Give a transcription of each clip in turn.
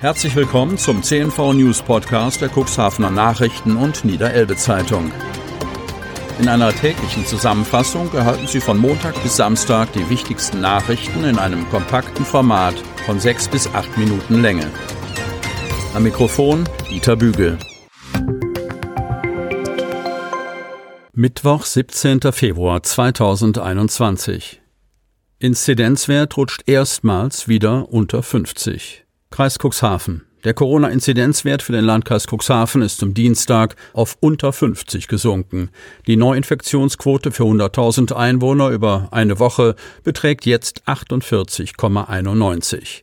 Herzlich willkommen zum CNV News Podcast der Cuxhavener Nachrichten und Niederelbe Zeitung. In einer täglichen Zusammenfassung erhalten Sie von Montag bis Samstag die wichtigsten Nachrichten in einem kompakten Format von sechs bis acht Minuten Länge. Am Mikrofon Dieter Bügel. Mittwoch, 17. Februar 2021. Inzidenzwert rutscht erstmals wieder unter 50. Kreis Cuxhaven. Der Corona-Inzidenzwert für den Landkreis Cuxhaven ist zum Dienstag auf unter 50 gesunken. Die Neuinfektionsquote für 100.000 Einwohner über eine Woche beträgt jetzt 48,91.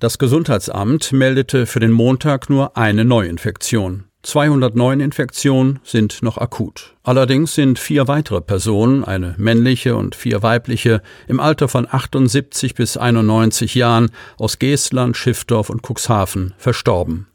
Das Gesundheitsamt meldete für den Montag nur eine Neuinfektion. 209 Infektionen sind noch akut. Allerdings sind vier weitere Personen, eine männliche und vier weibliche, im Alter von 78 bis 91 Jahren aus Geestland, Schiffdorf und Cuxhaven verstorben.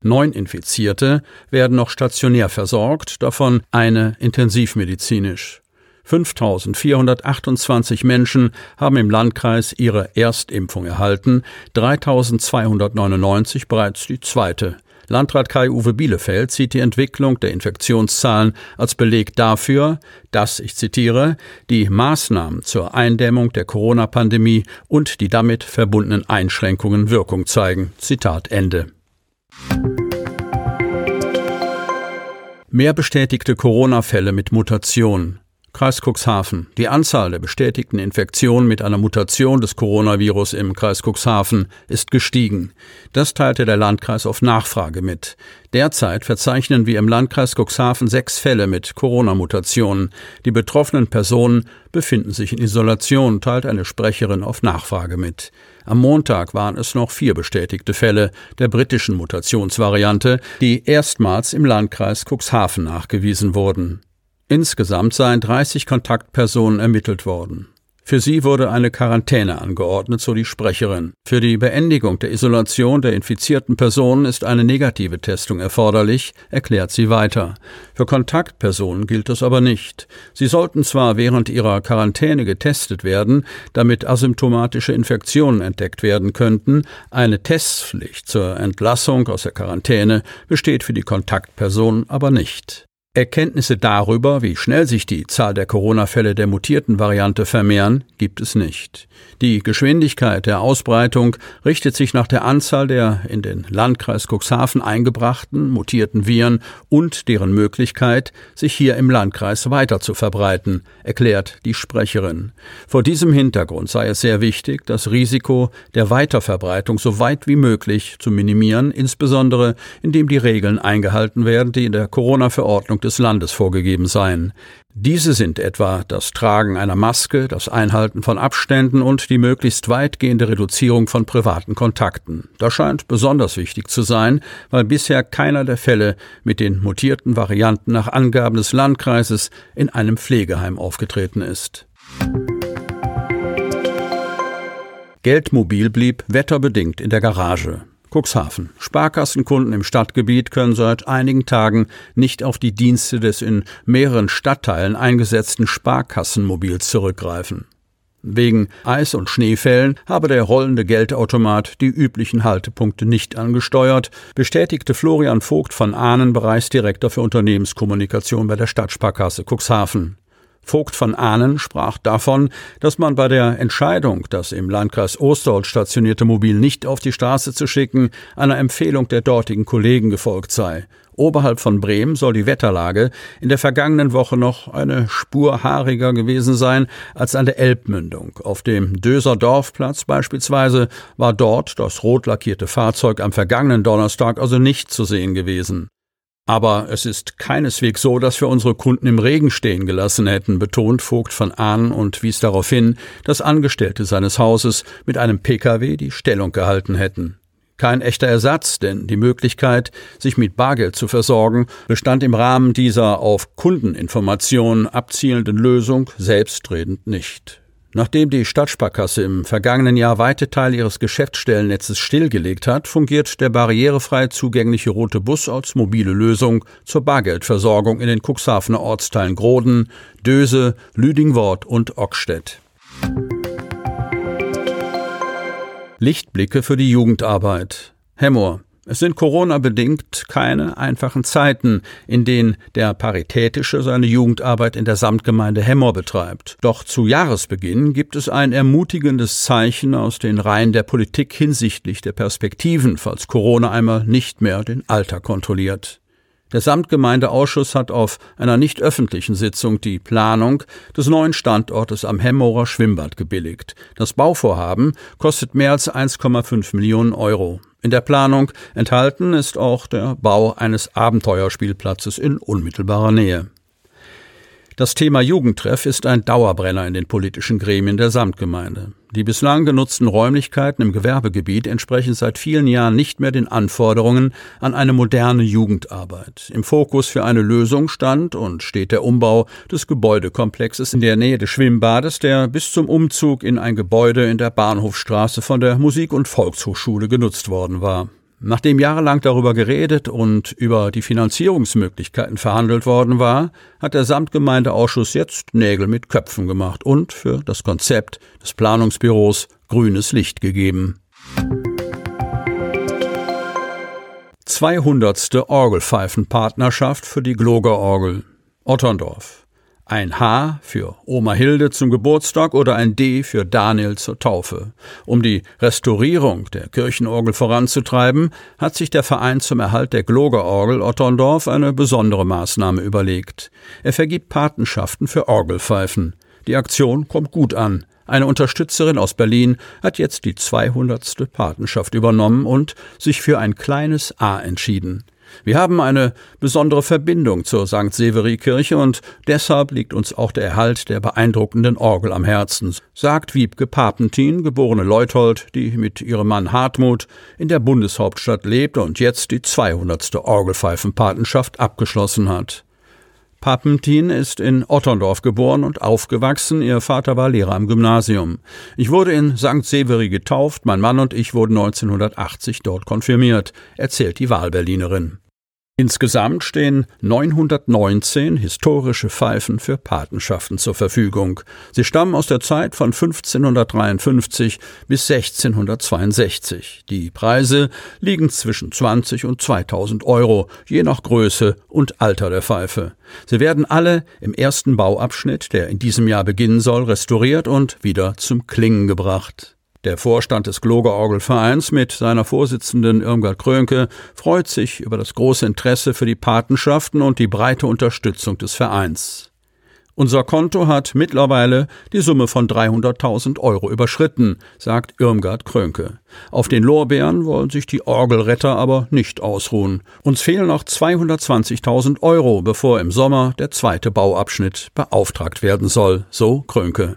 Neun Infizierte werden noch stationär versorgt, davon eine intensivmedizinisch. 5428 Menschen haben im Landkreis ihre Erstimpfung erhalten, 3299 bereits die zweite. Landrat Kai-Uwe Bielefeld sieht die Entwicklung der Infektionszahlen als Beleg dafür, dass, ich zitiere, die Maßnahmen zur Eindämmung der Corona-Pandemie und die damit verbundenen Einschränkungen Wirkung zeigen. Zitat Ende. Mehr bestätigte Corona-Fälle mit Mutation. Kreis Cuxhaven. Die Anzahl der bestätigten Infektionen mit einer Mutation des Coronavirus im Kreis Cuxhaven ist gestiegen. Das teilte der Landkreis auf Nachfrage mit. Derzeit verzeichnen wir im Landkreis Cuxhaven sechs Fälle mit Corona-Mutationen. Die betroffenen Personen befinden sich in Isolation, teilt eine Sprecherin auf Nachfrage mit. Am Montag waren es noch vier bestätigte Fälle der britischen Mutationsvariante, die erstmals im Landkreis Cuxhaven nachgewiesen wurden. Insgesamt seien 30 Kontaktpersonen ermittelt worden. Für sie wurde eine Quarantäne angeordnet, so die Sprecherin. Für die Beendigung der Isolation der infizierten Personen ist eine negative Testung erforderlich, erklärt sie weiter. Für Kontaktpersonen gilt das aber nicht. Sie sollten zwar während ihrer Quarantäne getestet werden, damit asymptomatische Infektionen entdeckt werden könnten, eine Testpflicht zur Entlassung aus der Quarantäne besteht für die Kontaktpersonen aber nicht. Erkenntnisse darüber, wie schnell sich die Zahl der Corona-Fälle der mutierten Variante vermehren, gibt es nicht. Die Geschwindigkeit der Ausbreitung richtet sich nach der Anzahl der in den Landkreis Cuxhaven eingebrachten mutierten Viren und deren Möglichkeit, sich hier im Landkreis weiter zu verbreiten, erklärt die Sprecherin. Vor diesem Hintergrund sei es sehr wichtig, das Risiko der Weiterverbreitung so weit wie möglich zu minimieren, insbesondere indem die Regeln eingehalten werden, die in der Corona-Verordnung des Landes vorgegeben seien. Diese sind etwa das Tragen einer Maske, das Einhalten von Abständen und die möglichst weitgehende Reduzierung von privaten Kontakten. Das scheint besonders wichtig zu sein, weil bisher keiner der Fälle mit den mutierten Varianten nach Angaben des Landkreises in einem Pflegeheim aufgetreten ist. Geldmobil blieb wetterbedingt in der Garage. Cuxhaven. Sparkassenkunden im Stadtgebiet können seit einigen Tagen nicht auf die Dienste des in mehreren Stadtteilen eingesetzten Sparkassenmobils zurückgreifen. Wegen Eis- und Schneefällen habe der rollende Geldautomat die üblichen Haltepunkte nicht angesteuert, bestätigte Florian Vogt von Ahnen, Bereichsdirektor für Unternehmenskommunikation bei der Stadtsparkasse Cuxhaven. Vogt von Ahnen sprach davon, dass man bei der Entscheidung, das im Landkreis Osterholz stationierte Mobil nicht auf die Straße zu schicken, einer Empfehlung der dortigen Kollegen gefolgt sei. Oberhalb von Bremen soll die Wetterlage in der vergangenen Woche noch eine Spur haariger gewesen sein als an der Elbmündung. Auf dem Döser Dorfplatz beispielsweise war dort das rot lackierte Fahrzeug am vergangenen Donnerstag also nicht zu sehen gewesen. Aber es ist keineswegs so, dass wir unsere Kunden im Regen stehen gelassen hätten, betont Vogt von Ahn und wies darauf hin, dass Angestellte seines Hauses mit einem Pkw die Stellung gehalten hätten. Kein echter Ersatz, denn die Möglichkeit, sich mit Bargeld zu versorgen, bestand im Rahmen dieser auf Kundeninformationen abzielenden Lösung selbstredend nicht. Nachdem die Stadtsparkasse im vergangenen Jahr weite Teile ihres Geschäftsstellennetzes stillgelegt hat, fungiert der barrierefrei zugängliche rote Bus als mobile Lösung zur Bargeldversorgung in den Cuxhavener Ortsteilen Groden, Döse, Lüdingwort und Ockstedt. Lichtblicke für die Jugendarbeit. Hemmoor. Es sind Corona-bedingt keine einfachen Zeiten, in denen der Paritätische seine Jugendarbeit in der Samtgemeinde Hemmoor betreibt. Doch zu Jahresbeginn gibt es ein ermutigendes Zeichen aus den Reihen der Politik hinsichtlich der Perspektiven, falls Corona einmal nicht mehr den Alltag kontrolliert. Der Samtgemeindeausschuss hat auf einer nicht öffentlichen Sitzung die Planung des neuen Standortes am Hemmorer Schwimmbad gebilligt. Das Bauvorhaben kostet mehr als 1,5 Millionen Euro. In der Planung enthalten ist auch der Bau eines Abenteuerspielplatzes in unmittelbarer Nähe. Das Thema Jugendtreff ist ein Dauerbrenner in den politischen Gremien der Samtgemeinde. Die bislang genutzten Räumlichkeiten im Gewerbegebiet entsprechen seit vielen Jahren nicht mehr den Anforderungen an eine moderne Jugendarbeit. Im Fokus für eine Lösung stand und steht der Umbau des Gebäudekomplexes in der Nähe des Schwimmbades, der bis zum Umzug in ein Gebäude in der Bahnhofstraße von der Musik- und Volkshochschule genutzt worden war. Nachdem jahrelang darüber geredet und über die Finanzierungsmöglichkeiten verhandelt worden war, hat der Samtgemeindeausschuss jetzt Nägel mit Köpfen gemacht und für das Konzept des Planungsbüros grünes Licht gegeben. 200. Orgelpfeifenpartnerschaft für die Glogerorgel Otterndorf. Ein H für Oma Hilde zum Geburtstag oder ein D für Daniel zur Taufe. Um die Restaurierung der Kirchenorgel voranzutreiben, hat sich der Verein zum Erhalt der Glogerorgel Otterndorf eine besondere Maßnahme überlegt. Er vergibt Patenschaften für Orgelpfeifen. Die Aktion kommt gut an. Eine Unterstützerin aus Berlin hat jetzt die 200. Patenschaft übernommen und sich für ein kleines A entschieden. Wir haben eine besondere Verbindung zur St. Severi-Kirche und deshalb liegt uns auch der Erhalt der beeindruckenden Orgel am Herzen, sagt Wiebke Papentin, geborene Leuthold, die mit ihrem Mann Hartmut in der Bundeshauptstadt lebt und jetzt die 200. Orgelpfeifenpatenschaft abgeschlossen hat. Papentin ist in Otterndorf geboren und aufgewachsen. Ihr Vater war Lehrer am Gymnasium. Ich wurde in St. Severi getauft. Mein Mann und ich wurden 1980 dort konfirmiert, erzählt die Wahlberlinerin. Insgesamt stehen 919 historische Pfeifen für Patenschaften zur Verfügung. Sie stammen aus der Zeit von 1553 bis 1662. Die Preise liegen zwischen 20 und 2000 Euro, je nach Größe und Alter der Pfeife. Sie werden alle im ersten Bauabschnitt, der in diesem Jahr beginnen soll, restauriert und wieder zum Klingen gebracht. Der Vorstand des Glogerorgelvereins mit seiner Vorsitzenden Irmgard Krönke freut sich über das große Interesse für die Patenschaften und die breite Unterstützung des Vereins. Unser Konto hat mittlerweile die Summe von 300.000 Euro überschritten, sagt Irmgard Krönke. Auf den Lorbeeren wollen sich die Orgelretter aber nicht ausruhen. Uns fehlen noch 220.000 Euro, bevor im Sommer der zweite Bauabschnitt beauftragt werden soll, so Krönke.